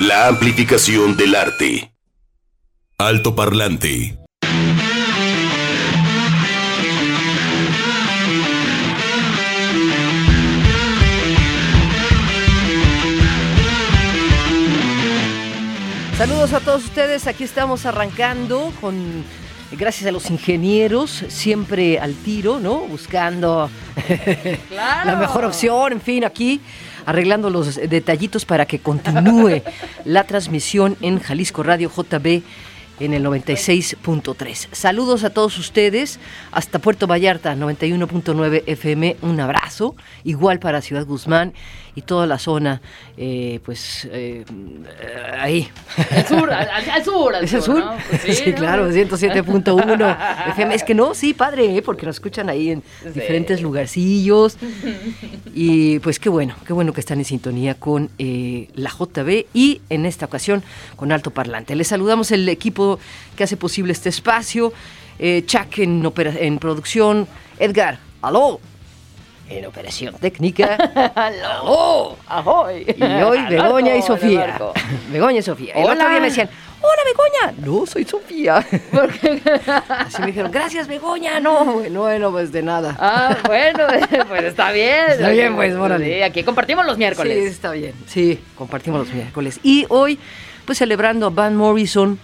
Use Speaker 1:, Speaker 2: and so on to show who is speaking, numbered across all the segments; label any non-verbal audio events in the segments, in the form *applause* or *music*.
Speaker 1: La amplificación del arte. Alto parlante.
Speaker 2: Saludos a todos ustedes, aquí estamos arrancando con gracias a los ingenieros, siempre al tiro, ¿no? Buscando *laughs* la mejor opción, en fin, aquí arreglando los detallitos para que continúe *laughs* la transmisión en Jalisco Radio JB en el 96.3. Saludos a todos ustedes hasta Puerto Vallarta 91.9 FM. Un abrazo, igual para Ciudad Guzmán y toda la zona, eh, pues eh, ahí.
Speaker 3: Al sur, al, sur.
Speaker 2: ¿Es el sur?
Speaker 3: Pues *laughs*
Speaker 2: sí, claro, 107.1 *laughs* FM. Es que no, sí, padre, ¿eh? porque nos escuchan ahí en diferentes lugarcillos. Y pues qué bueno, qué bueno que están en sintonía con la JB y en esta ocasión con Alto Parlante. Les saludamos el equipo que hace posible este espacio. Chuck en, en producción. Edgar, aló en operación técnica. *laughs*
Speaker 3: ¡Aló! ¡Ahoy!
Speaker 2: Y hoy *laughs* Begoña y Sofía. *laughs* Begoña y Sofía. El otro día me decían, hola Begoña. No, soy Sofía. Así me dijeron, gracias Begoña. No, bueno, bueno, pues de nada.
Speaker 3: Ah, bueno, pues está bien.
Speaker 2: Está bien, pues, órale.
Speaker 3: Sí, aquí compartimos los miércoles.
Speaker 2: Sí, está bien. Sí, compartimos los miércoles. Y hoy, pues celebrando a Van Morrison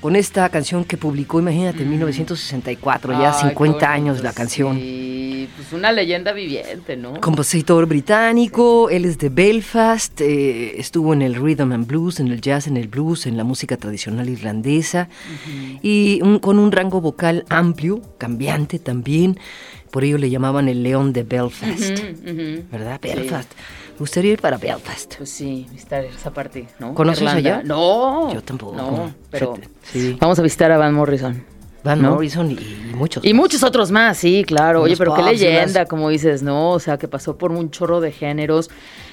Speaker 2: con esta canción que publicó, imagínate, en 1964, ya 50 años la canción.
Speaker 3: Sí, pues una leyenda viviente, ¿no?
Speaker 2: Compositor británico, él es de Belfast, eh, estuvo en el rhythm and blues, en el jazz, en el blues, en la música tradicional irlandesa y con un rango vocal amplio, cambiante también. Por ello le llamaban el león de Belfast, ¿verdad? Belfast. Gustaría ir para Belfast.
Speaker 3: Pues sí, visitar esa parte, ¿no?
Speaker 2: ¿Conoces allá?
Speaker 3: No.
Speaker 2: Yo tampoco.
Speaker 3: No, pero sí. vamos a visitar a Van Morrison.
Speaker 2: Van Morrison y, muchos.
Speaker 3: Y muchos otros más, sí, claro. Oye, pero qué leyenda, como dices, ¿no? O sea, que pasó por un chorro de géneros.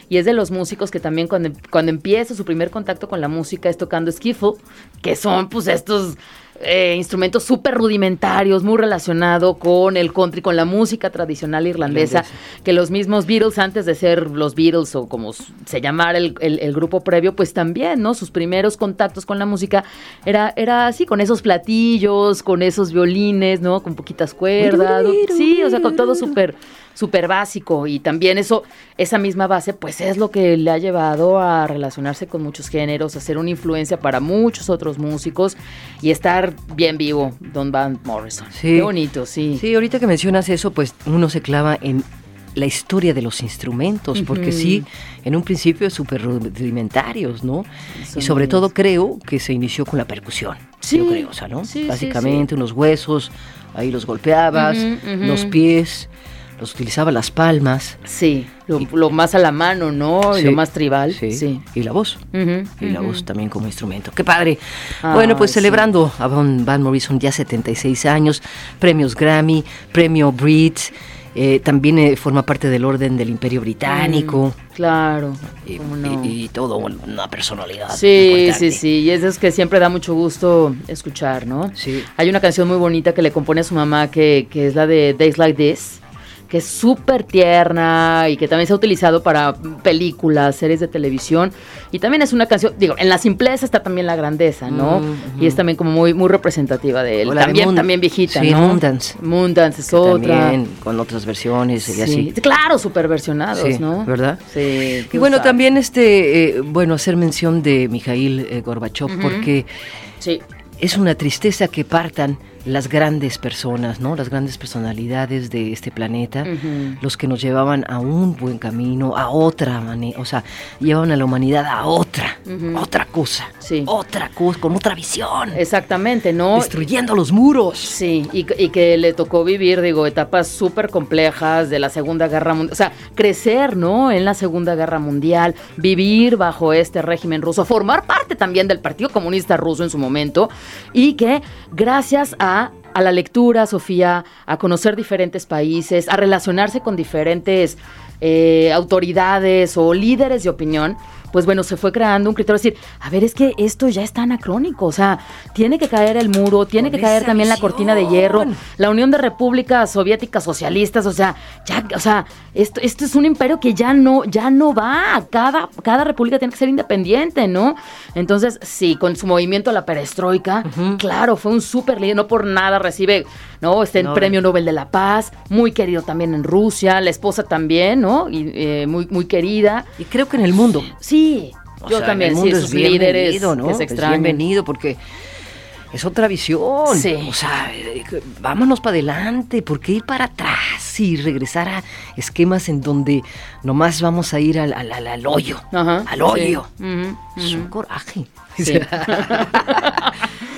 Speaker 3: Y es de los músicos que también cuando, cuando empieza su primer contacto con la música es tocando skiffle, que son pues estos eh, instrumentos súper rudimentarios, muy relacionado con el country, con la música tradicional irlandesa, que los mismos Beatles, antes de ser los Beatles o como se llamara el, el, grupo previo, pues también, ¿no? Sus primeros contactos con la música era, era así, con esos platillos, con esos violines, ¿no? Con poquitas cuerdas. Sí, o sea, con todo súper súper básico y también eso, esa misma base, pues es lo que le ha llevado a relacionarse con muchos géneros, a ser una influencia para muchos otros músicos y estar bien vivo, Don Van Morrison.
Speaker 2: Sí.
Speaker 3: Qué bonito, sí.
Speaker 2: Sí, ahorita que mencionas eso, pues uno se clava en la historia de los instrumentos, porque sí, en un principio súper rudimentarios, ¿no? y sobre todo creo que se inició con la percusión,
Speaker 3: sí,
Speaker 2: yo creo, o sea, ¿no?
Speaker 3: Sí,
Speaker 2: Básicamente unos huesos, ahí los golpeabas, los pies, los utilizaba las palmas.
Speaker 3: Sí, lo, más a la mano, ¿no? lo más tribal. Sí.
Speaker 2: Y la voz. y la voz también como instrumento. ¡Qué padre! bueno, pues celebrando a Van, Morrison ya 76 años, premios Grammy, premio Brit. Eh, también eh, forma parte del orden del Imperio Británico.
Speaker 3: claro.
Speaker 2: Y, y, todo, una personalidad.
Speaker 3: Sí, sí, sí. Y eso es que siempre da mucho gusto escuchar, ¿no?
Speaker 2: Sí.
Speaker 3: Hay una canción muy bonita que le compone a su mamá que, que es la de Days Like This que es súper tierna y que también se ha utilizado para películas, series de televisión. Y también es una canción, digo, en la simpleza está también la grandeza, ¿no? Y es también como muy, muy representativa de él. También, también viejita,
Speaker 2: sí,
Speaker 3: ¿no?
Speaker 2: Moondance.
Speaker 3: Moondance es otra.
Speaker 2: También con otras versiones y así.
Speaker 3: Claro, súper versionados, ¿no?
Speaker 2: ¿Verdad?
Speaker 3: Sí.
Speaker 2: Y bueno, también este, eh, bueno, hacer mención de Mikhail eh, Gorbachev, porque
Speaker 3: sí.
Speaker 2: es una tristeza que partan las grandes personas, ¿no? Las grandes personalidades de este planeta, los que nos llevaban a un buen camino, a otra manera, o sea, llevaban a la humanidad a otra, otra cosa,
Speaker 3: sí.
Speaker 2: otra cosa, con otra visión.
Speaker 3: Exactamente, ¿no?
Speaker 2: Destruyendo los muros.
Speaker 3: Sí, y, y que le tocó vivir, digo, etapas súper complejas de la Segunda Guerra Mundial, o sea, crecer, ¿no? En la Segunda Guerra Mundial, vivir bajo este régimen ruso, formar parte también del Partido Comunista Ruso en su momento, y que gracias a a la lectura, Sofía, a conocer diferentes países, a relacionarse con diferentes eh, autoridades o líderes de opinión, pues bueno, se fue creando un criterio de decir, a ver, es que esto ya está anacrónico, o sea, tiene que caer el muro, tiene que caer también la cortina de hierro, la Unión de Repúblicas Soviéticas Socialistas, o sea, ya, o sea, esto, esto es un imperio que ya no, ya no va, cada, cada república tiene que ser independiente, ¿no? Entonces, sí, con su movimiento a la perestroika, claro, fue un súper líder, no por nada recibe, ¿no? Este el Premio Nobel de la Paz, muy querido también en Rusia, la esposa también, ¿no? Y, eh, muy, muy querida.
Speaker 2: Y creo que en el mundo.
Speaker 3: Sí, yo también, sí, sus líderes,
Speaker 2: ¿no? Es, bienvenido porque es otra visión. Sí. O sea, vámonos para adelante, ¿por qué ir para atrás y regresar a esquemas en donde nomás vamos a ir al, al, hoyo? al hoyo. Es un coraje. *laughs*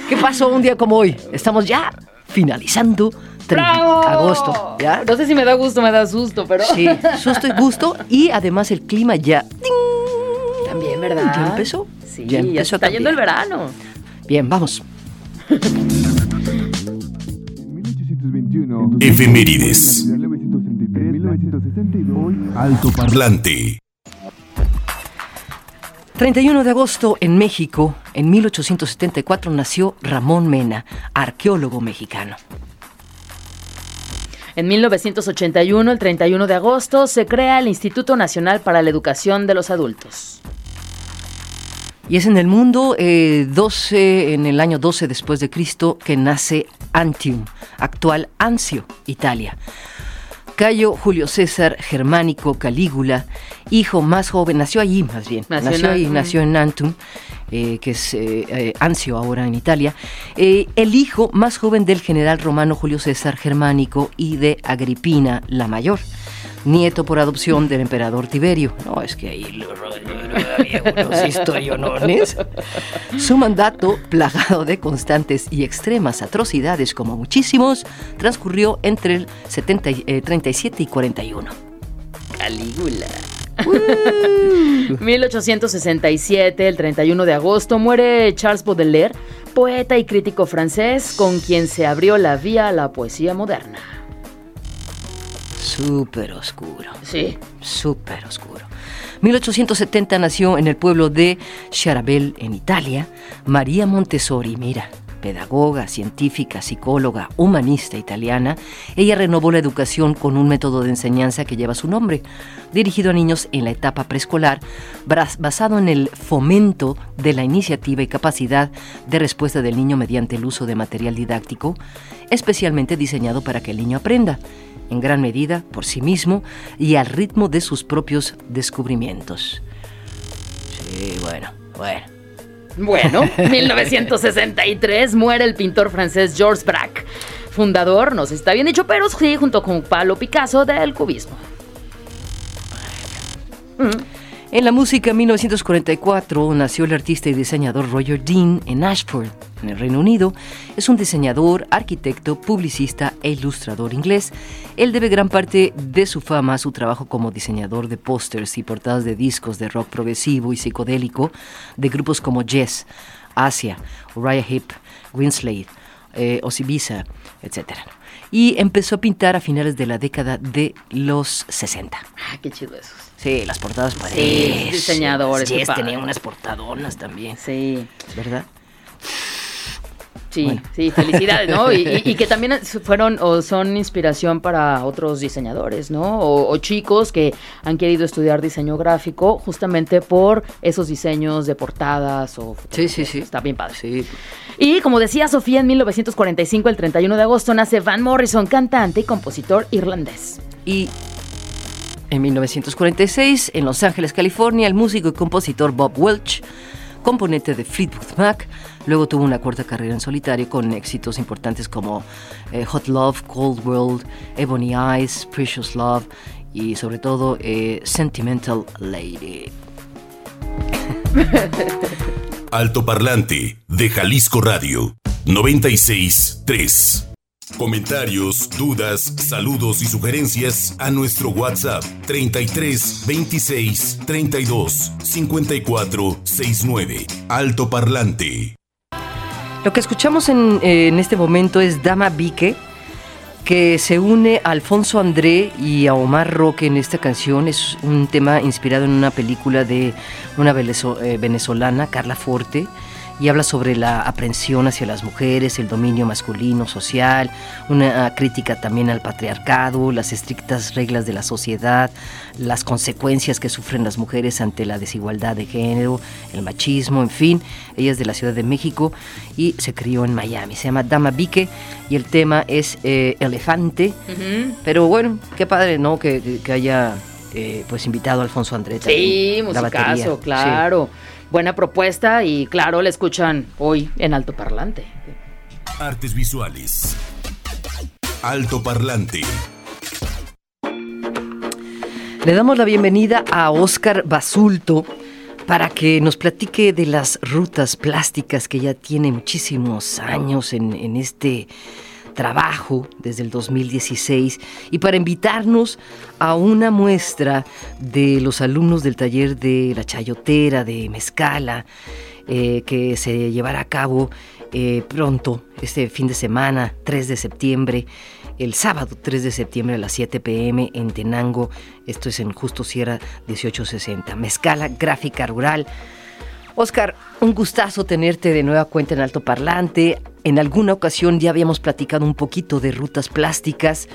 Speaker 2: ¿Qué pasó un día como hoy? Estamos ya finalizando agosto.
Speaker 3: ¿ya? No sé si me da gusto, me da susto, pero.
Speaker 2: Sí, *laughs* susto y gusto. Y además el clima ya.
Speaker 3: También, ¿verdad?
Speaker 2: Ya empezó.
Speaker 3: Sí, ya, empezó está yendo el verano.
Speaker 2: Bien, vamos.
Speaker 1: Efemérides. Alto Parlante.
Speaker 2: 31 de agosto en México, en 1874, nació Ramón Mena, arqueólogo mexicano.
Speaker 3: En 1981, el 31 de agosto, se crea el Instituto Nacional para la Educación de los Adultos.
Speaker 2: Y es en el mundo 12, eh, en el año 12 después de Cristo, que nace Antium, actual Anzio, Italia. Cayo Julio César Germánico Calígula, hijo más joven, nació allí más bien, nació, ahí, nació en Antum, eh, que es eh, eh, Anzio ahora en Italia, el hijo más joven del general romano Julio César Germánico y de Agripina la Mayor nieto por adopción del emperador Tiberio. No, es que ahí había unos historionones. Su mandato, plagado de constantes y extremas atrocidades como muchísimos, transcurrió entre el 37 y 41.
Speaker 3: Calígula. *laughs* 1867, el 31 de agosto, muere Charles Baudelaire, poeta y crítico francés con quien se abrió la vía a la poesía moderna
Speaker 2: súper oscuro.
Speaker 3: Sí.
Speaker 2: Súper oscuro. 1870 nació en el pueblo de Charabel, en Italia, María Montessori, mira, pedagoga, científica, psicóloga, humanista italiana, ella renovó la educación con un método de enseñanza que lleva su nombre, dirigido a niños en la etapa preescolar, basado en el fomento de la iniciativa y capacidad de respuesta del niño mediante el uso de material didáctico, especialmente diseñado para que el niño aprenda en gran medida por sí mismo y al ritmo de sus propios descubrimientos. Sí, bueno, bueno.
Speaker 3: Bueno, *laughs* 1963 muere el pintor francés Georges Braque, fundador, no sé si está bien dicho, pero sí, junto con Pablo Picasso del cubismo.
Speaker 2: En la música, en 1944 nació el artista y diseñador Roger Dean en Ashford, en el Reino Unido. Es un diseñador, arquitecto, publicista e ilustrador inglés. Él debe gran parte de su fama a su trabajo como diseñador de pósters y portadas de discos de rock progresivo y psicodélico de grupos como Jess, Asia, Uriah Heep, Winslade, eh, Osibisa, etc. Y empezó a pintar a finales de la década de los 60.
Speaker 3: Ah, qué chido eso.
Speaker 2: Sí, las portadas
Speaker 3: Sí, diseñadores.
Speaker 2: Yes, tenía unas portadonas también.
Speaker 3: Sí.
Speaker 2: ¿Verdad?
Speaker 3: Sí, sí, felicidades, ¿no? Y, que también fueron o son inspiración para otros diseñadores, ¿no? O, chicos que han querido estudiar diseño gráfico justamente por esos diseños de portadas o...
Speaker 2: Sí, sí, sí.
Speaker 3: Está bien padre.
Speaker 2: Sí.
Speaker 3: Y como decía Sofía, en 1945, el 31 de agosto, nace Van Morrison, cantante y compositor irlandés.
Speaker 2: Y en 1946, en Los Ángeles, California, el músico y compositor Bob Welch, componente de Fleetwood Mac, luego tuvo una corta carrera en solitario con éxitos importantes como eh, Hot Love, Cold World, Ebony Eyes, Precious Love y sobre todo eh, Sentimental Lady. *laughs*
Speaker 1: Alto Parlante de Jalisco Radio 96 3 Comentarios, dudas, saludos y sugerencias a nuestro WhatsApp 33 26 32 54 69. Alto Parlante.
Speaker 2: Lo que escuchamos en, en este momento es Dama Vique que se une a Alfonso André y a Omar Roque en esta canción. Es un tema inspirado en una película de una eh, venezolana, Carla Forte, y habla sobre la aprensión hacia las mujeres, el dominio masculino, social, una crítica también al patriarcado, las estrictas reglas de la sociedad, las consecuencias que sufren las mujeres ante la desigualdad de género, el machismo, en fin. Ella es de la Ciudad de México y se crió en Miami. Se llama Dama Vique y el tema es eh, Elefante. Pero bueno, qué padre, ¿no? Que, haya eh, pues invitado a Alfonso Andrés.
Speaker 3: Sí, musicazo, claro. Buena propuesta y claro, la escuchan hoy en Alto Parlante.
Speaker 1: Artes visuales. Alto Parlante.
Speaker 2: Le damos la bienvenida a Oscar Basulto para que nos platique de las rutas plásticas que ya tiene muchísimos años en, en este trabajo desde el 2016 y para invitarnos a una muestra de los alumnos del taller de la chayotera de Mezcala eh, que se llevará a cabo eh, pronto, este fin de semana, 3 de septiembre, el sábado 3 de septiembre a las 7 pm en Tenango, esto es en Justo Sierra 1860, Mezcala Gráfica Rural. Oscar, un gustazo tenerte de nueva cuenta en Alto Parlante. En alguna ocasión ya habíamos platicado un poquito de rutas plásticas,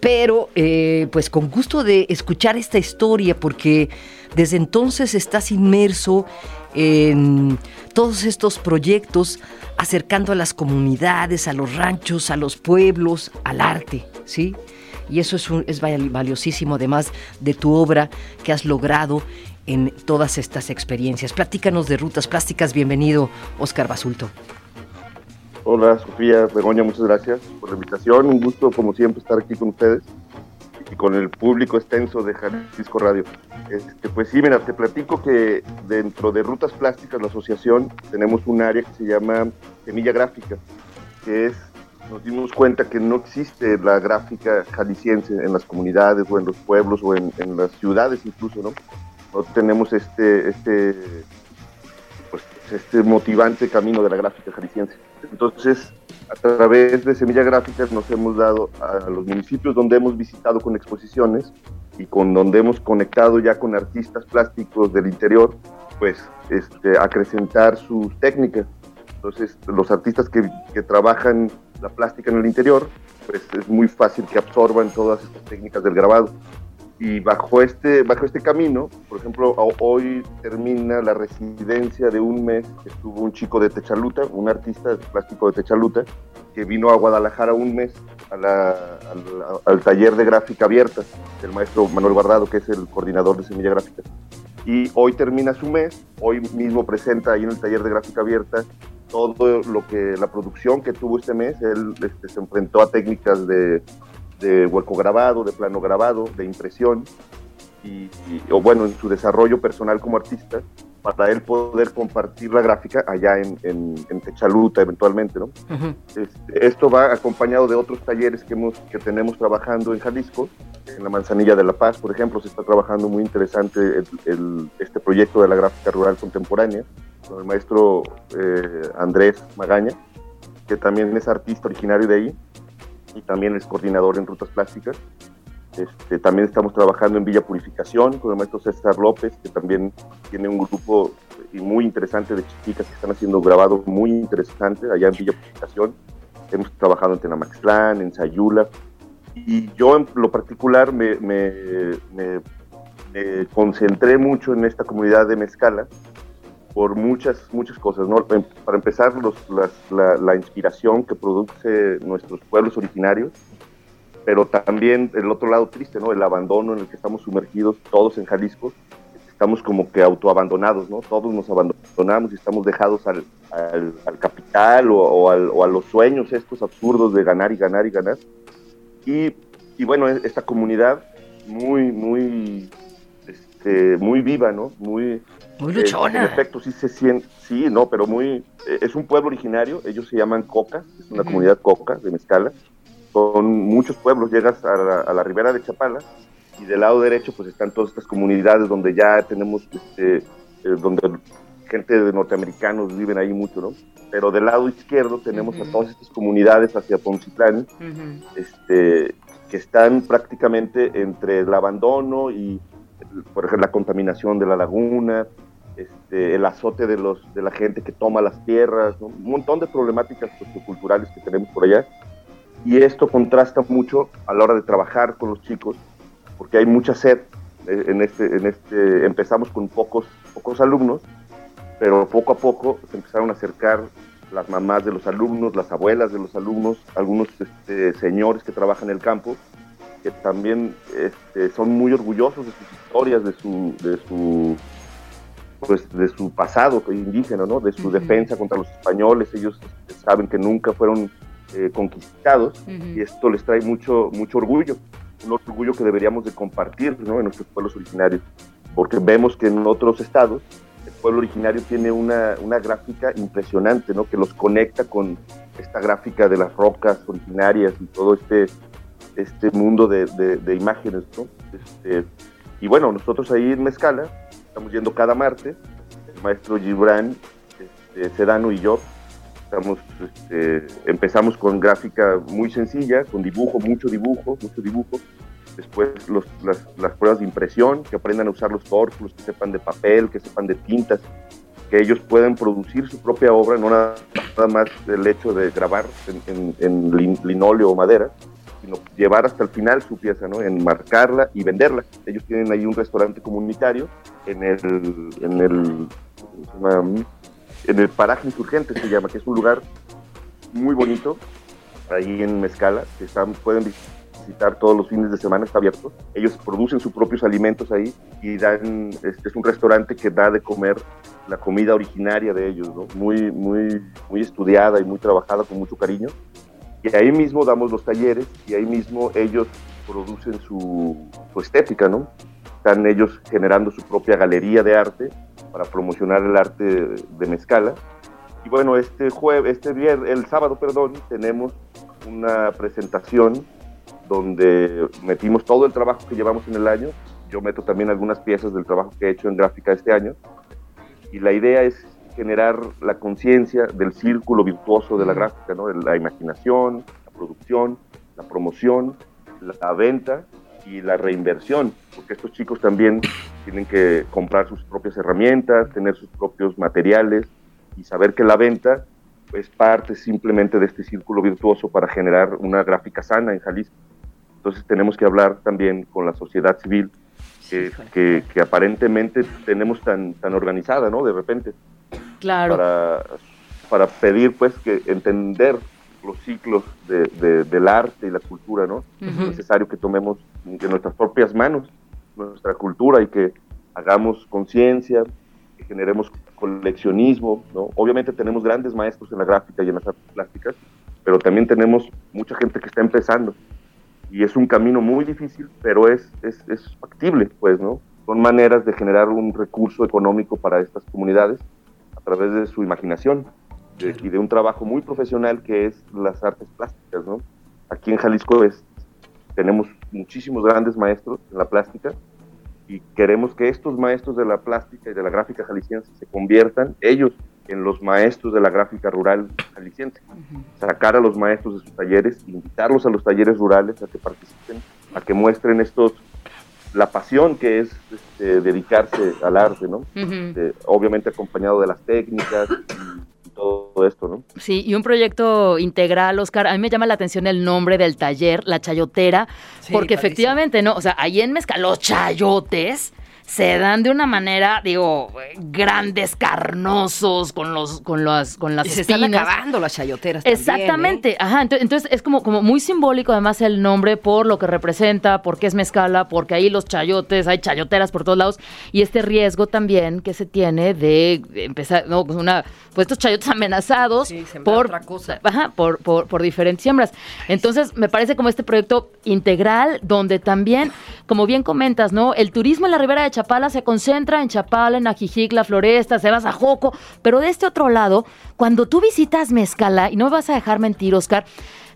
Speaker 2: pero eh, pues con gusto de escuchar esta historia porque desde entonces estás inmerso en todos estos proyectos acercando a las comunidades, a los ranchos, a los pueblos, al arte, ¿sí? Y eso es, es valiosísimo además de tu obra que has logrado en todas estas experiencias. Platícanos de rutas plásticas. Bienvenido, Oscar Basulto.
Speaker 4: Hola, Sofía Begoña, muchas gracias por la invitación. Un gusto, como siempre, estar aquí con ustedes y con el público extenso de Jalisco Radio. Este, pues sí, mira, te platico que dentro de Rutas Plásticas, la asociación, tenemos un área que se llama Semilla Gráfica, que es, nos dimos cuenta que no existe la gráfica jalisciense en las comunidades o en los pueblos o en, en las ciudades incluso, ¿no? No tenemos este, este, pues, este motivante camino de la gráfica jalisciense. Entonces, a través de Semilla Gráfica nos hemos dado a los municipios donde hemos visitado con exposiciones y con donde hemos conectado ya con artistas plásticos del interior, pues este, acrecentar sus técnicas. Entonces, los artistas que, que trabajan la plástica en el interior, pues es muy fácil que absorban todas estas técnicas del grabado y bajo este, bajo este camino, por ejemplo, hoy termina la residencia de un mes que estuvo un chico de Techaluta, un artista plástico de Techaluta, que vino a Guadalajara un mes al, taller de gráfica abierta del maestro Manuel Guardado, que es el coordinador de Semilla Gráfica. Y hoy termina su mes, hoy mismo presenta ahí en el taller de gráfica abierta todo lo que la producción que tuvo este mes. Él este, se enfrentó a técnicas de de hueco grabado, de plano grabado, de impresión, y, o bueno, en su desarrollo personal como artista, para él poder compartir la gráfica allá en, en, Techaluta eventualmente, ¿no? Este, esto va acompañado de otros talleres que, hemos, que tenemos trabajando en Jalisco, en la Manzanilla de la Paz, por ejemplo, se está trabajando muy interesante el, este proyecto de la gráfica rural contemporánea, con el maestro eh, Andrés Magaña, que también es artista originario de ahí, y también es coordinador en rutas plásticas. Este, también estamos trabajando en Villa Purificación con el maestro César López, que también tiene un grupo muy interesante de chicas que están haciendo grabados muy interesantes allá en Villa Purificación. Hemos trabajado en Tenamaxtlán, en Sayula. Y yo en lo particular me, me, me, concentré mucho en esta comunidad de Mezcala por muchas, muchas cosas. ¿no? Em, para empezar, los, la, la, inspiración que produce nuestros pueblos originarios, pero también el otro lado triste, ¿no? el abandono en el que estamos sumergidos todos en Jalisco. Estamos como que autoabandonados, ¿no? Todos nos abandonamos y estamos dejados al, al, capital o, o, o, a los sueños estos absurdos de ganar y ganar y ganar. Y, y bueno, e, esta comunidad muy, muy, este, muy viva, ¿no? Muy,
Speaker 2: muy eh, luchona.
Speaker 4: en efecto, sí se siente, sí, no, pero muy, eh, es un pueblo originario, ellos se llaman Coca, es una comunidad Coca de Mezcala, son muchos pueblos, llegas a la, ribera de Chapala y del lado derecho pues están todas estas comunidades donde ya tenemos, este, eh, donde gente de norteamericanos viven ahí mucho, ¿no? Pero del lado izquierdo tenemos a todas estas comunidades hacia Poncitlán, este, que están prácticamente entre el abandono y, por ejemplo, la contaminación de la laguna, este, el azote de, los, de la gente que toma las tierras, un montón de problemáticas socioculturales que tenemos por allá. Y esto contrasta mucho a la hora de trabajar con los chicos, porque hay mucha sed. Eh, en este, en este, empezamos con pocos, pocos alumnos, pero poco a poco se empezaron a acercar las mamás de los alumnos, las abuelas de los alumnos, algunos este, señores que trabajan en el campo, que también este, son muy orgullosos de sus historias, de su, de su pues de su pasado indígena, ¿no? de su defensa contra los españoles. Ellos saben que nunca fueron eh, conquistados y esto les trae mucho, mucho orgullo, un orgullo que deberíamos de compartir ¿no? en nuestros pueblos originarios, porque vemos que en otros estados el pueblo originario tiene una, una gráfica impresionante, ¿no? que los conecta con esta gráfica de las rocas originarias y todo este, este mundo de, de, imágenes. ¿no? Este, y bueno, nosotros ahí en Mezcala Estamos yendo cada martes, el maestro Gibran este, Sedano y yo. Estamos, este, empezamos con gráfica muy sencilla, con dibujo, mucho dibujo, mucho dibujo. Después las, pruebas de impresión, que aprendan a usar los córpulos, que sepan de papel, que sepan de tintas, que ellos puedan producir su propia obra, no nada, más el hecho de grabar en, en linóleo o madera, sino llevar hasta el final su pieza, ¿no? Enmarcarla y venderla. Ellos tienen ahí un restaurante comunitario en el, en el, en el paraje insurgente se llama, que es un lugar muy bonito, ahí en Mezcala, que están, pueden visitar todos los fines de semana, está abierto. Ellos producen sus propios alimentos ahí y dan, este es un restaurante que da de comer la comida originaria de ellos, ¿no? muy, muy, muy estudiada y muy trabajada con mucho cariño. Y ahí mismo damos los talleres y ahí mismo ellos producen su, estética, ¿no? Están ellos generando su propia galería de arte para promocionar el arte de, Mezcala. Y bueno, este jueves, este viernes, el sábado, perdón, tenemos una presentación donde metimos todo el trabajo que llevamos en el año. Yo meto también algunas piezas del trabajo que he hecho en gráfica este año. Y la idea es generar la conciencia del círculo virtuoso de la gráfica, ¿no? la imaginación, la producción, la promoción, la venta y la reinversión, porque estos chicos también tienen que comprar sus propias herramientas, tener sus propios materiales y saber que la venta es parte simplemente de este círculo virtuoso para generar una gráfica sana en Jalisco. Entonces tenemos que hablar también con la sociedad civil que, que, que aparentemente tenemos tan, tan organizada, ¿no? De repente.
Speaker 3: Claro.
Speaker 4: Para, para pedir, pues, que entender los ciclos de, del arte y la cultura, ¿no? Es necesario que tomemos en nuestras propias manos nuestra cultura y que hagamos conciencia, que generemos coleccionismo, ¿no? Obviamente tenemos grandes maestros en la gráfica y en las artes plásticas, pero también tenemos mucha gente que está empezando y es un camino muy difícil, pero es, es, es factible, pues, ¿no? Son maneras de generar un recurso económico para estas comunidades través de su imaginación y de un trabajo muy profesional que es las artes plásticas, ¿no? Aquí en Jalisco es, tenemos muchísimos grandes maestros en la plástica y queremos que estos maestros de la plástica y de la gráfica jalisciense se conviertan ellos en los maestros de la gráfica rural jalisciense. Sacar a los maestros de sus talleres, invitarlos a los talleres rurales a que participen, a que muestren estos la pasión que es este, dedicarse al arte, ¿no? Eh, obviamente acompañado de las técnicas y, todo esto, ¿no?
Speaker 3: Sí, y un proyecto integral, Oscar. A mí me llama la atención el nombre del taller, La Chayotera, porque efectivamente, ¿no? O sea, ahí en Mezcal, los chayotes se dan de una manera, digo, grandes, carnosos, con los, con las, con las
Speaker 2: y se están acabando las chayoteras.
Speaker 3: Exactamente,
Speaker 2: ¿eh?
Speaker 3: ajá. Entonces, es como, como muy simbólico además el nombre por lo que representa, porque es mezcala, porque ahí los chayotes, hay chayoteras por todos lados, y este riesgo también que se tiene de empezar, no, pues una, pues estos chayotes amenazados por
Speaker 2: otra cosa.
Speaker 3: Ajá, por, por, por diferentes siembras. Entonces, me parece como este proyecto integral, donde también, como bien comentas, ¿no? El turismo en la ribera de Chapala se concentra en Chapala, en Ajijic, la Floresta, se vas a Joco, pero de este otro lado, cuando tú visitas Mezcala, y no me vas a dejar mentir, Oscar,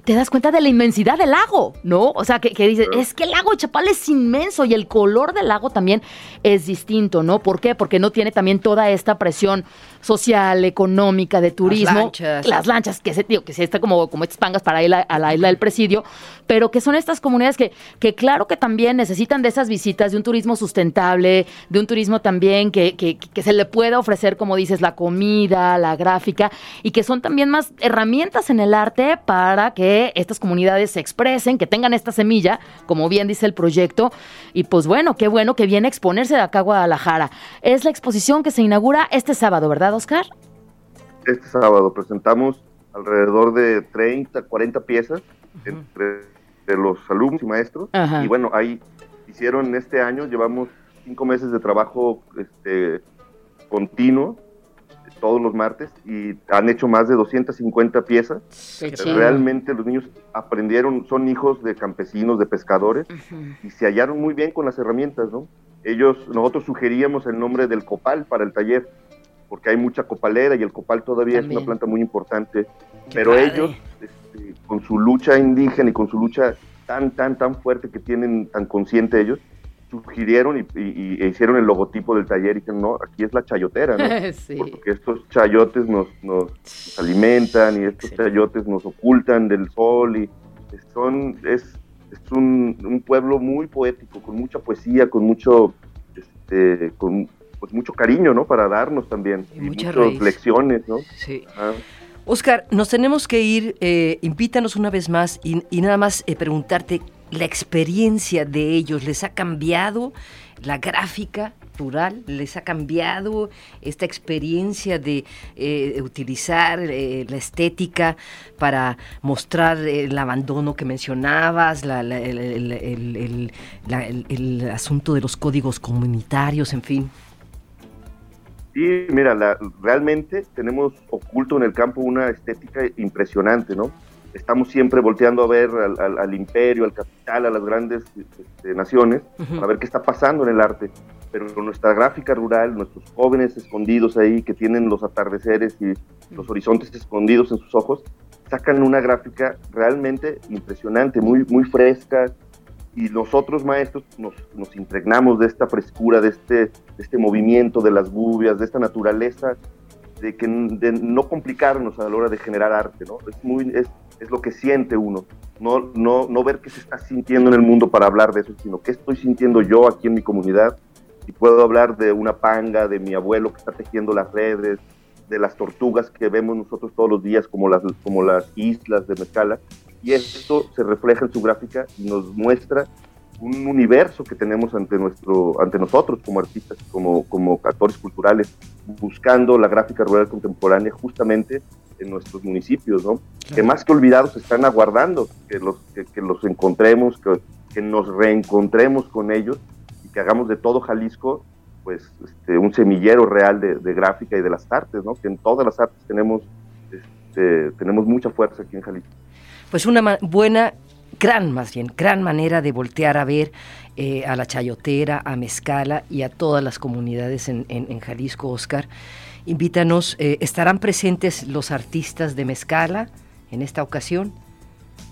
Speaker 3: te das cuenta de la inmensidad del lago, ¿no? O sea, que, que dices, es que el lago de Chapala es inmenso y el color del lago también es distinto, ¿no? ¿Por qué? Porque no tiene también toda esta presión social, económica, de turismo. Las lanchas. Las lanchas, que, se, digo, que sí está como, como estas pangas para ir a, la isla del presidio, pero que son estas comunidades que, que claro que también necesitan de esas visitas, de un turismo sustentable, de un turismo también que, que, que se le pueda ofrecer, como dices, la comida, la gráfica, y que son también más herramientas en el arte para que estas comunidades se expresen, que tengan esta semilla, como bien dice el proyecto. Y pues bueno, qué bueno que viene a exponerse de acá a Guadalajara. Es la exposición que se inaugura este sábado, ¿verdad, Oscar?
Speaker 4: Este sábado presentamos alrededor de 30, 40 piezas entre de los alumnos y maestros. Y bueno, ahí hicieron este año, llevamos cinco meses de trabajo este, continuo todos los martes y han hecho más de 250 piezas. Realmente los niños aprendieron, son hijos de campesinos, de pescadores y se hallaron muy bien con las herramientas, ¿no? Ellos, nosotros sugeríamos el nombre del copal para el taller porque hay mucha copalera y el copal todavía es una planta muy importante, pero ellos este, con su lucha indígena y con su lucha tan, tan, tan fuerte que tienen, tan consciente ellos, sugirieron y, hicieron el logotipo del taller y dijeron, no, aquí es la chayotera, ¿no? *laughs* Porque estos chayotes nos, nos, alimentan y estos chayotes nos ocultan del sol y son, es, es un, pueblo muy poético, con mucha poesía, con mucho, este, con pues, mucho cariño, ¿no? Para darnos también. Y, muchas lecciones, ¿no?
Speaker 2: Sí. Oscar, nos tenemos que ir, eh, invítanos una vez más y, nada más eh, preguntarte la experiencia de ellos, ¿les ha cambiado la gráfica rural? ¿Les ha cambiado esta experiencia de eh, utilizar eh, la estética para mostrar el abandono que mencionabas, el, asunto de los códigos comunitarios, en fin?
Speaker 4: Sí, mira, realmente tenemos oculto en el campo una estética impresionante, ¿no? Estamos siempre volteando a ver al, imperio, al capital, a las grandes este, naciones, a ver qué está pasando en el arte. Pero nuestra gráfica rural, nuestros jóvenes escondidos ahí, que tienen los atardeceres y los horizontes escondidos en sus ojos, sacan una gráfica realmente impresionante, muy, muy fresca. Y nosotros, maestros, nos, nos impregnamos de esta frescura, de este, de este movimiento, de las gubias, de esta naturaleza de, que, de no complicarnos a la hora de generar arte, ¿no? Es, muy, es, es lo que siente uno, no, no, no ver qué se está sintiendo en el mundo para hablar de eso, sino qué estoy sintiendo yo aquí en mi comunidad. Y puedo hablar de una panga, de mi abuelo que está tejiendo las redes, de las tortugas que vemos nosotros todos los días como las, como las islas de Mezcala. Y esto se refleja en su gráfica y nos muestra un universo que tenemos ante, nuestro, ante nosotros como artistas, como, como actores culturales, buscando la gráfica rural contemporánea justamente en nuestros municipios, ¿no? Que más que olvidados están aguardando que los, que, los encontremos, que, que, nos reencontremos con ellos y que hagamos de todo Jalisco pues este, un semillero real de, de, gráfica y de las artes, ¿no? Que en todas las artes tenemos, este, tenemos mucha fuerza aquí en Jalisco.
Speaker 2: Pues una buena gran, más bien, gran manera de voltear a ver eh, a la Chayotera, a Mezcala y a todas las comunidades en, Jalisco, Oscar. Invítanos, eh, ¿estarán presentes los artistas de Mezcala en esta ocasión?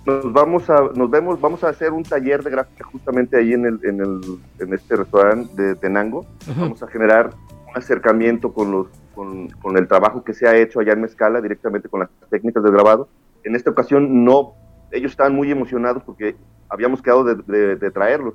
Speaker 4: Nos vamos a, nos vemos, vamos a hacer un taller de gráfica justamente ahí en, el, en, el, en este restaurante de Tenango. Vamos a generar un acercamiento con, los, con, con el trabajo que se ha hecho allá en Mezcala, directamente con las técnicas de grabado. En esta ocasión no ellos estaban muy emocionados porque habíamos quedado de, traerlos,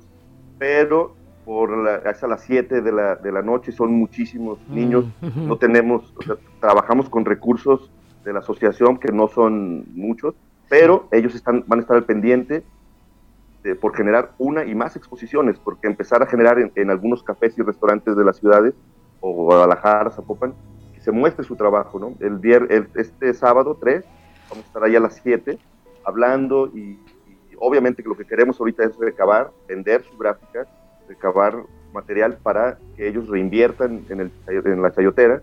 Speaker 4: pero por hasta las 7 de la, de la noche son muchísimos mm, niños, no tenemos, trabajamos con recursos de la asociación que no son muchos, pero ellos están, van a estar al pendiente de, por generar una y más exposiciones, porque empezar a generar en, algunos cafés y restaurantes de las ciudades, o Guadalajara, Zapopan, que se muestre su trabajo, ¿no? El, el este sábado 3, vamos a estar ahí a las 7, hablando y, obviamente que lo que queremos ahorita es recabar, vender su gráfica, recabar material para que ellos reinviertan en, el, en la chayotera,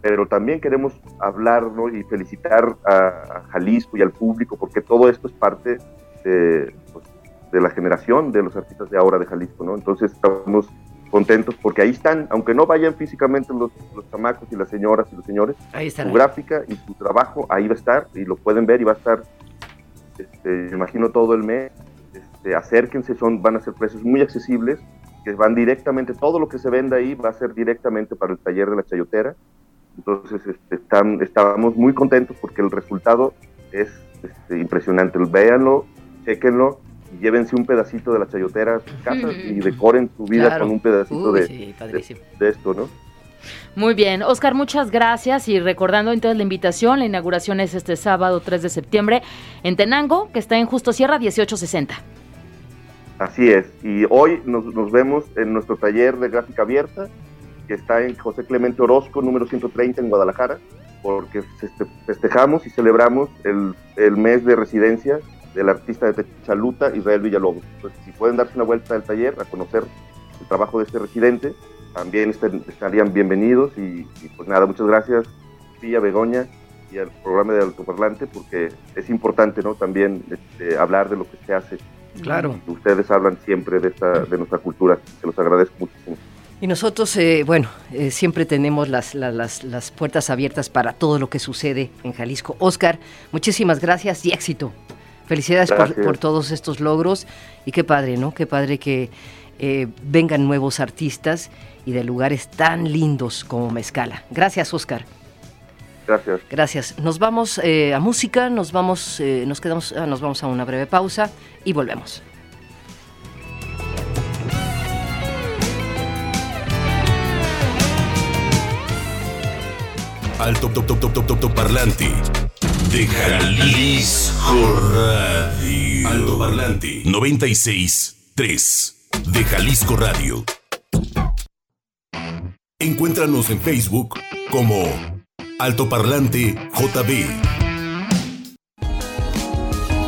Speaker 4: pero también queremos hablar y felicitar a, Jalisco y al público porque todo esto es parte de, pues, de la generación de los artistas de ahora de Jalisco, ¿no? Entonces estamos contentos porque ahí están, aunque no vayan físicamente los, los chamacos y las señoras y los señores, su gráfica y su trabajo ahí va a estar y lo pueden ver y va a estar este, imagino todo el mes, este, acérquense, son, van a ser precios muy accesibles, que van directamente, todo lo que se venda ahí va a ser directamente para el taller de la chayotera. Entonces este, están, estábamos muy contentos porque el resultado es este, impresionante. Véanlo, chequenlo y llévense un pedacito de la chayotera a sus casas y decoren su vida con un pedacito de, de, esto, ¿no?
Speaker 3: Muy bien, Oscar, muchas gracias y recordando entonces la invitación, la inauguración es este sábado 3 de septiembre en Tenango, que está en Justo Sierra 1860.
Speaker 4: Así es, y hoy nos, vemos en nuestro taller de gráfica abierta, que está en José Clemente Orozco, número 130 en Guadalajara, porque festejamos y celebramos el, el mes de residencia del artista de Techaluta, Israel Villalobos. Entonces, si pueden darse una vuelta al taller a conocer el trabajo de este residente, también estarían bienvenidos y, pues nada, muchas gracias, Pilla Begoña y al programa de Altoparlante, porque es importante, ¿no? También este, hablar de lo que se hace.
Speaker 2: Claro.
Speaker 4: Ustedes hablan siempre de, esta, de nuestra cultura, se los agradezco muchísimo.
Speaker 2: Y nosotros, eh, bueno, eh, siempre tenemos las, las, las, puertas abiertas para todo lo que sucede en Jalisco. Oscar, muchísimas gracias y éxito. Felicidades por, por, todos estos logros y qué padre, ¿no? Qué padre que eh, vengan nuevos artistas y de lugares tan lindos como Mezcala. Gracias, Oscar.
Speaker 4: Gracias.
Speaker 2: Gracias. Nos vamos eh, a música, nos vamos, eh, nos quedamos, ah, nos vamos a una breve pausa y volvemos.
Speaker 1: Alto top top top top top, top parlante de Jalisco Radio. Alto parlante 96 3 de Jalisco Radio. Encuéntranos en Facebook como Altoparlante JB.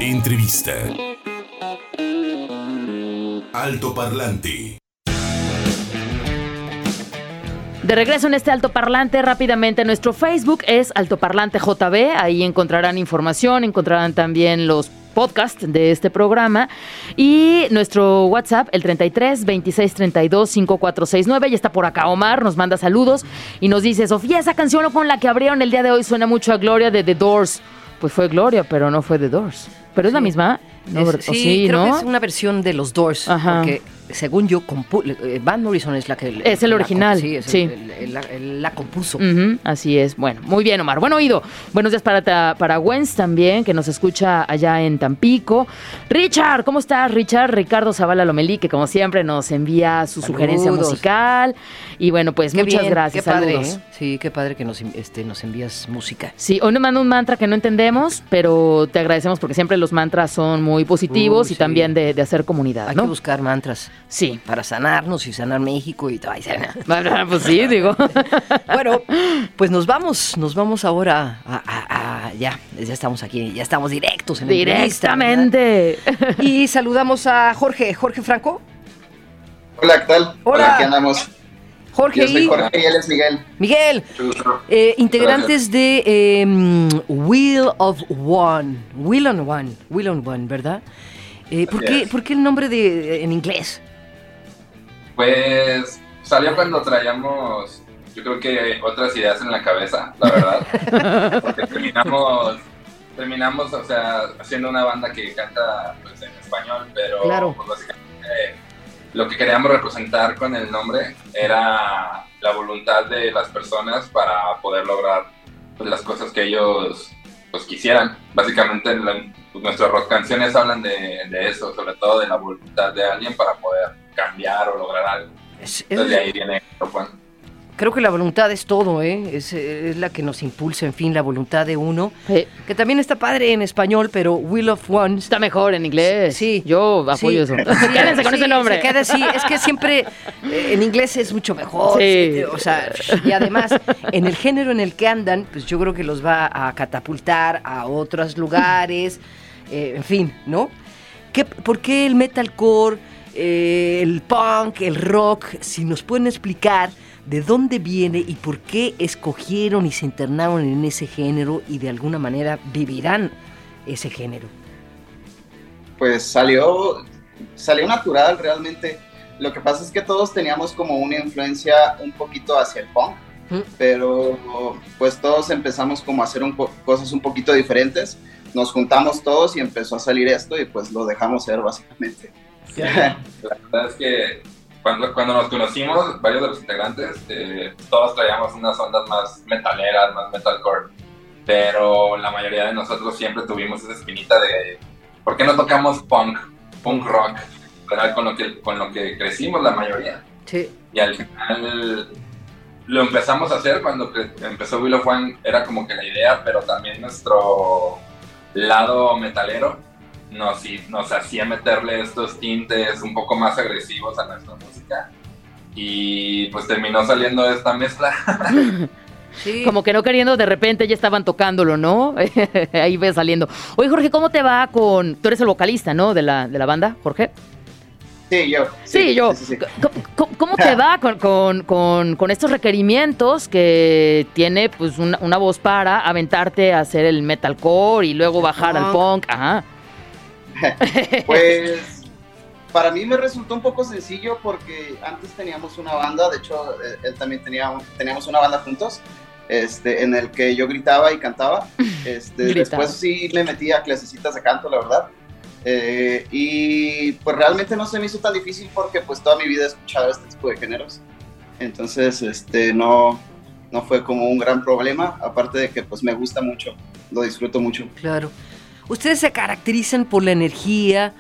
Speaker 1: Entrevista. Altoparlante.
Speaker 3: De regreso en este altoparlante, rápidamente nuestro Facebook es Altoparlante JB. Ahí encontrarán información, encontrarán también los podcast de este programa. Y nuestro WhatsApp, el 33 26 32 5469. Ya está por acá Omar, nos manda saludos y nos dice: Sofía, esa canción con la que abrieron el día de hoy suena mucho a Gloria de The Doors. Pues fue Gloria, pero no fue The Doors. Pero es la misma.
Speaker 2: Sí, creo que es una versión de los Doors. Porque según yo, eh, Van Morrison es la que...
Speaker 3: Es el original,
Speaker 2: sí.
Speaker 3: sí.
Speaker 2: la compuso.
Speaker 3: así es. Bueno, muy bien, Omar. Buen oído. Buenos días para, para también, que nos escucha allá en Tampico. Richard, ¿cómo estás, Richard? Ricardo Zavala Lomelí, que como siempre nos envía su sugerencia musical. Y bueno, pues muchas gracias.
Speaker 2: Qué padre, ¿eh? Sí, qué padre que nos, este, nos envías música.
Speaker 3: Sí, hoy nos manda un mantra que no entendemos, pero te agradecemos porque siempre los mantras son muy positivos y también de, hacer comunidad.
Speaker 2: Hay
Speaker 3: que
Speaker 2: buscar mantras.
Speaker 3: Sí.
Speaker 2: Para sanarnos y sanar México y todo. *laughs*
Speaker 3: pues sí, digo. *laughs*
Speaker 2: bueno, pues nos vamos, nos vamos ahora a, ya, ya estamos aquí, ya estamos directos en
Speaker 3: Directamente.
Speaker 2: y saludamos a Jorge, Jorge Franco.
Speaker 5: Hola, ¿qué tal? Hola, aquí andamos.
Speaker 2: Jorge.
Speaker 5: Yo soy Jorge y él es Miguel.
Speaker 2: Miguel, eh, integrantes de eh, Wheel of One. Wheel on One. Wheel on One, ¿verdad? Eh, ¿por, qué, ¿por, qué, el nombre de, en inglés?
Speaker 5: Pues salió cuando traíamos, yo creo que otras ideas en la cabeza, la verdad. *laughs* Porque terminamos, terminamos, o sea, haciendo una banda que canta pues, en español, pero
Speaker 2: claro.
Speaker 5: pues, básicamente lo que queríamos representar con el nombre era la voluntad de las personas para poder lograr pues, las cosas que ellos pues, quisieran. Básicamente pues, nuestras rock canciones hablan de, de eso, sobre todo de la voluntad de alguien para poder cambiar o lograr algo. Entonces de ahí viene
Speaker 2: Creo que la voluntad es todo, ¿eh? Es, la que nos impulsa, en fin, la voluntad de uno. Que también está padre en español, pero Will of One.
Speaker 3: Está mejor en inglés.
Speaker 2: Sí.
Speaker 3: Yo apoyo eso. *laughs* Quédense con ese nombre.
Speaker 2: Se queda así. Es que siempre eh, en inglés es mucho mejor. Sí. O sea, y además, en el género en el que andan, pues yo creo que los va a catapultar a otros lugares. Eh, en fin, ¿no? ¿Qué, ¿Por qué el metalcore? Eh, el punk, el rock, si nos pueden explicar de dónde viene y por qué escogieron y se internaron en ese género y de alguna manera vivirán ese género.
Speaker 5: Pues salió, salió natural realmente. Lo que pasa es que todos teníamos como una influencia un poquito hacia el punk.
Speaker 6: pero pues todos empezamos como a hacer cosas un poquito diferentes. Nos juntamos todos y empezó a salir esto y pues lo dejamos ser básicamente. *laughs*
Speaker 5: La verdad es que cuando, cuando nos conocimos, varios de los integrantes, eh, todos traíamos unas ondas más metaleras, más metalcore, pero la mayoría de nosotros siempre tuvimos esa espinita de ¿por qué no tocamos punk, punk rock? Con lo, que, con lo que crecimos la mayoría.
Speaker 2: Sí.
Speaker 5: Y al final lo empezamos a hacer cuando empezó Willow One, era como que la idea, pero también nuestro lado metalero nos, nos hacía meterle estos tintes un poco más agresivos a nuestra música. Y pues terminó saliendo esta mezcla. *laughs*
Speaker 3: Como que no queriendo, de repente ya estaban tocándolo, ¿no? *laughs* Ahí ve saliendo. Oye, Jorge, ¿cómo te va con. Tú eres el vocalista, ¿no? De la, de la banda, Jorge.
Speaker 6: Sí, yo.
Speaker 3: Sí, yo. ¿Cómo, te va con, estos requerimientos que tiene pues una, voz para aventarte a hacer el metalcore y luego bajar al punk? Ajá. *laughs*
Speaker 6: pues para mí me resultó un poco sencillo porque antes teníamos una banda, de hecho eh, él también tenía, teníamos una banda juntos. Este, en el que yo gritaba y cantaba. *laughs* Este, después sí me metí a clasecitas de canto, la verdad. Eh, y pues realmente no se me hizo tan difícil porque pues toda mi vida he escuchado este tipo de géneros. Entonces, este, no, no fue como un gran problema, aparte de que pues me gusta mucho, lo disfruto mucho.
Speaker 2: Claro. Ustedes se caracterizan por la energía,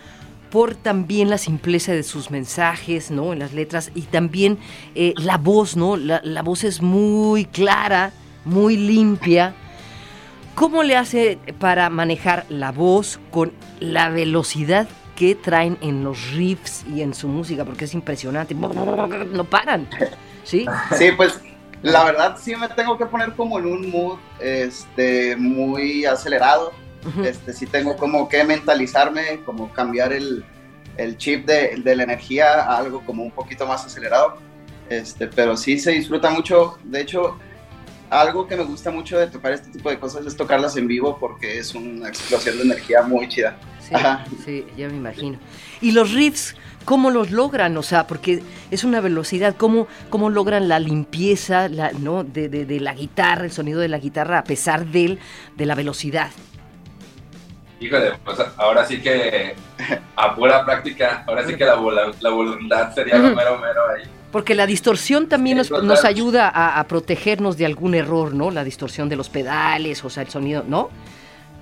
Speaker 2: por también la simpleza de sus mensajes, ¿no? En las letras y también eh, la voz, ¿no? La, la voz es muy clara, muy limpia. ¿Cómo le hace para manejar la voz con la velocidad que traen en los riffs y en su música? Porque es impresionante. No paran. ¿Sí?
Speaker 6: Sí, pues la verdad sí me tengo que poner como en un mood este, muy acelerado. Este, sí tengo como que mentalizarme, como cambiar el, el chip de, de, la energía a algo como un poquito más acelerado. Este, pero sí se disfruta mucho. De hecho, algo que me gusta mucho de tocar este tipo de cosas es tocarlas en vivo porque es una explosión de energía muy chida.
Speaker 2: Sí, sí, ya me imagino. ¿Y los riffs, cómo los logran? O sea, porque es una velocidad, ¿cómo, cómo logran la limpieza la, ¿no? de, de, la guitarra, el sonido de la guitarra a pesar de, de la velocidad?
Speaker 5: Híjole, pues ahora sí que a pura práctica, ahora sí que la, la voluntad sería lo mero mero ahí.
Speaker 2: Porque la distorsión también nos, ayuda a, protegernos de algún error, ¿no? La distorsión de los pedales, o sea, el sonido, ¿no?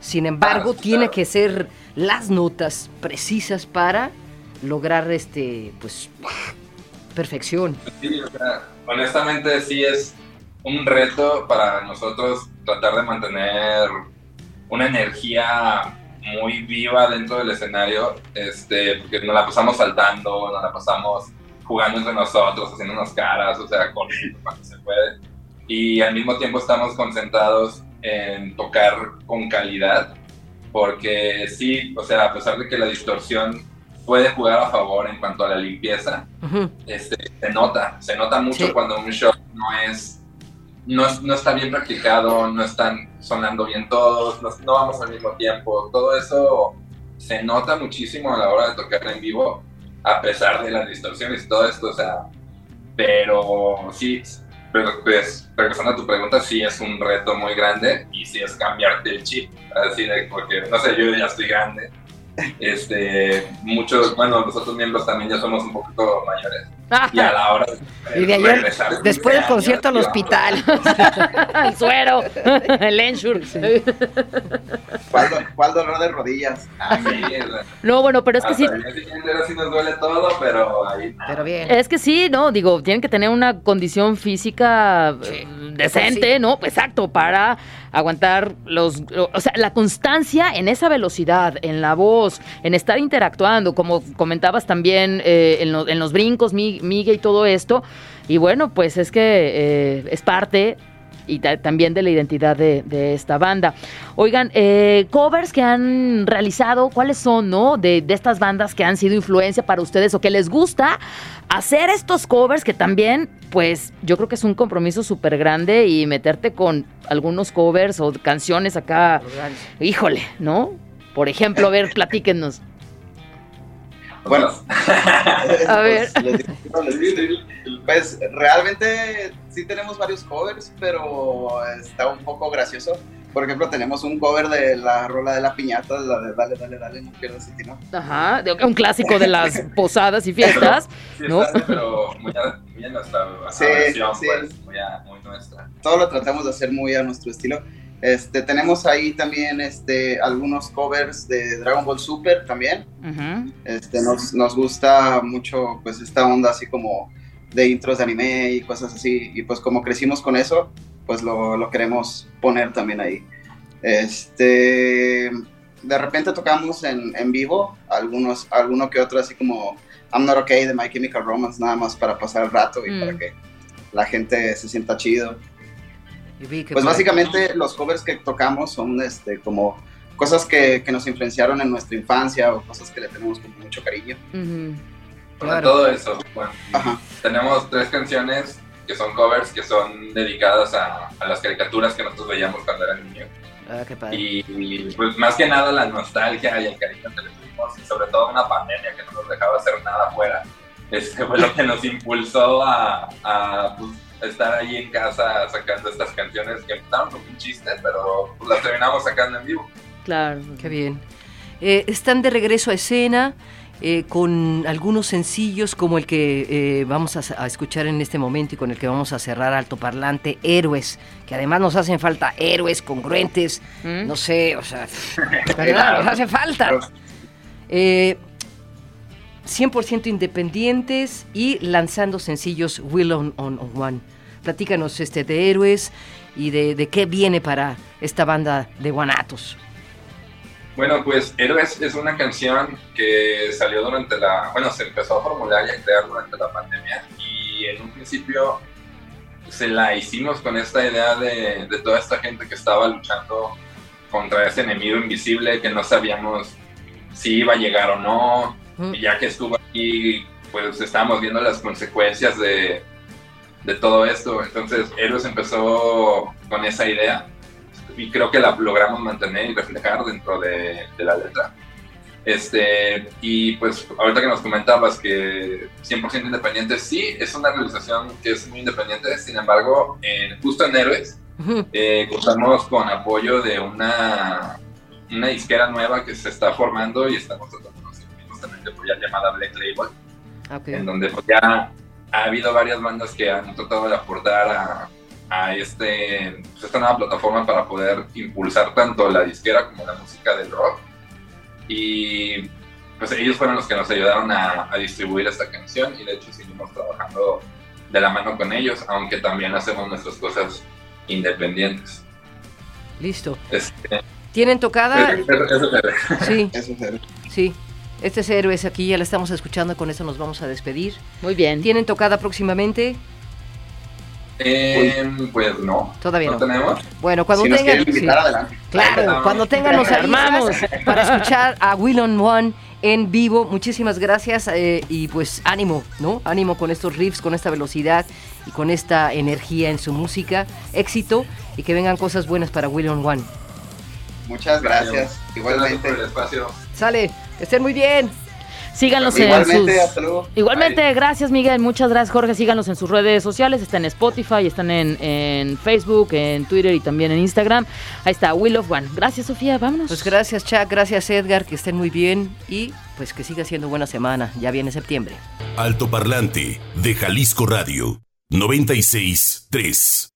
Speaker 2: Sin embargo, tiene que ser las notas precisas para lograr este, pues, perfección.
Speaker 5: Sí, o sea, honestamente sí es un reto para nosotros tratar de mantener una energía muy viva dentro del escenario, este, porque nos la pasamos saltando, nos la pasamos jugando entre nosotros, haciendo unas caras, o sea, corriendo cuando se puede. Y al mismo tiempo estamos concentrados en tocar con calidad, porque sí, o sea, a pesar de que la distorsión puede jugar a favor en cuanto a la limpieza, este, se nota, se nota mucho cuando un show no es, no, no, está bien practicado, no están sonando bien todos, no, no vamos al mismo tiempo, todo eso se nota muchísimo a la hora de tocar en vivo a pesar de las distorsiones y todo esto, o sea, pero sí, pero pues, regresando a tu pregunta, sí es un reto muy grande y sí es cambiarte el chip, así de, porque, no sé, yo ya estoy grande, este, muchos, bueno, los otros miembros también ya somos un poquito mayores. Y a la hora
Speaker 2: de, regresar, después del concierto al hospital. *laughs*
Speaker 3: el suero, *laughs* el ensure.
Speaker 6: ¿Cuál, dolor de rodillas?
Speaker 3: Ah, *laughs* no, bueno, pero es que sí.
Speaker 5: sí nos duele todo, pero ahí.
Speaker 2: Pero bien.
Speaker 3: Es que sí, ¿no? Digo, tienen que tener una condición física eh, decente, ¿no? Exacto, para aguantar los, o sea, la constancia en esa velocidad, en la voz, en estar interactuando, como comentabas también eh, en, en, los brincos, Miguel y todo esto. Y bueno, pues es que eh, es parte y también de la identidad de, esta banda. Oigan, eh, covers que han realizado, ¿cuáles son, no? De, de, estas bandas que han sido influencia para ustedes o que les gusta hacer estos covers que también, pues yo creo que es un compromiso súper grande y meterte con algunos covers o canciones acá, híjole, ¿no? Por ejemplo, a ver, platíquenos.
Speaker 6: Bueno, a ver. Pues, pues realmente sí tenemos varios covers, pero está un poco gracioso. Por ejemplo, tenemos un cover de la rola de la piñata, la de Dale, Dale, Dale, no quiero decir no.
Speaker 3: Ajá, un clásico de las *laughs* posadas y fiestas,
Speaker 5: sí, ¿no? pero muy a, muy nuestra sí, versión, sí. Pues, muy, muy nuestra.
Speaker 6: Todo lo tratamos de hacer muy a nuestro estilo. Este, tenemos ahí también este, algunos covers de Dragon Ball Super también. este, nos, nos, gusta mucho pues esta onda así como de intros de anime y cosas así. Y pues como crecimos con eso, pues lo, lo queremos poner también ahí. Este, de repente tocamos en, en, vivo algunos, alguno que otro así como I'm Not Okay de My Chemical Romance, nada más para pasar el rato y mm. para que la gente se sienta chido. Pues básicamente los covers que tocamos son este, como cosas que, que, nos influenciaron en nuestra infancia o cosas que le tenemos con mucho cariño.
Speaker 5: Todo eso. Bueno, tenemos tres canciones que son covers que son dedicadas a, a, las caricaturas que nosotros veíamos cuando eran niños.
Speaker 2: Ah, qué padre.
Speaker 5: Y, pues más que nada la nostalgia y el cariño que le tuvimos y sobre todo una pandemia que no nos dejaba hacer nada afuera. Este fue lo que nos impulsó a, a pues, estar ahí en casa sacando estas canciones que empezaron como un chiste, pero pues, las terminamos sacando en vivo.
Speaker 3: Claro.
Speaker 2: Qué bien. Eh, están de regreso a escena. Eh, con algunos sencillos como el que eh, vamos a, escuchar en este momento y con el que vamos a cerrar altoparlante, Héroes, que además nos hacen falta héroes congruentes, ¿Mm? no sé, o sea, *laughs* nos hace falta. 100% independientes y lanzando sencillos Will on, on, One. Platícanos este, de héroes y de, qué viene para esta banda de Guanatos.
Speaker 5: Bueno, pues Héroes es una canción que salió durante la, bueno, se empezó a formular y a crear durante la pandemia y en un principio se la hicimos con esta idea de, de toda esta gente que estaba luchando contra ese enemigo invisible que no sabíamos si iba a llegar o no, y ya que estuvo aquí, pues estábamos viendo las consecuencias de, de todo esto. Entonces, Héroes empezó con esa idea y creo que la logramos mantener y reflejar dentro de, de, la letra. Este, y pues ahorita que nos comentabas que 100% independiente, sí, es una realización que es muy independiente, sin embargo, justo en Héroes, eh, contamos con apoyo de una, una disquera nueva que se está formando y estamos tratando pues, ya llamada Black Label, en donde pues, ya ha habido varias bandas que han tratado de aportar a, a este, pues, esta nueva plataforma para poder impulsar tanto la disquera como la música del rock. Y pues ellos fueron los que nos ayudaron a, a, distribuir esta canción y de hecho seguimos trabajando de la mano con ellos, aunque también hacemos nuestras cosas independientes.
Speaker 2: Listo. Este, ¿Tienen tocada? sí. *laughs* sí. Este es Héroes aquí, ya la estamos escuchando, con eso nos vamos a despedir.
Speaker 3: Muy bien.
Speaker 2: ¿Tienen tocada próximamente?
Speaker 5: Eh, pues no.
Speaker 2: Todavía
Speaker 5: no. tenemos?
Speaker 2: Bueno, cuando tengan. Claro, cuando tengan los armamos para escuchar a Will on One en vivo. Muchísimas gracias eh, y pues ánimo, ¿no? Ánimo con estos riffs, con esta velocidad y con esta energía en su música. Éxito y que vengan cosas buenas para Will on One.
Speaker 6: Muchas gracias. Igualmente.
Speaker 5: Por el espacio.
Speaker 2: Sale, que estén muy bien.
Speaker 3: Síganlos
Speaker 6: Igualmente,
Speaker 3: en sus... Igualmente, gracias Miguel, muchas gracias Jorge, síganlos en sus redes sociales, están en Spotify, están en, Facebook, en Twitter y también en Instagram. Ahí está, Will of One. Gracias Sofía, vámonos.
Speaker 2: Pues gracias Chuck, gracias Edgar, que estén muy bien y pues que siga siendo buena semana, ya viene septiembre.
Speaker 1: Alto Parlante de Jalisco Radio 96 3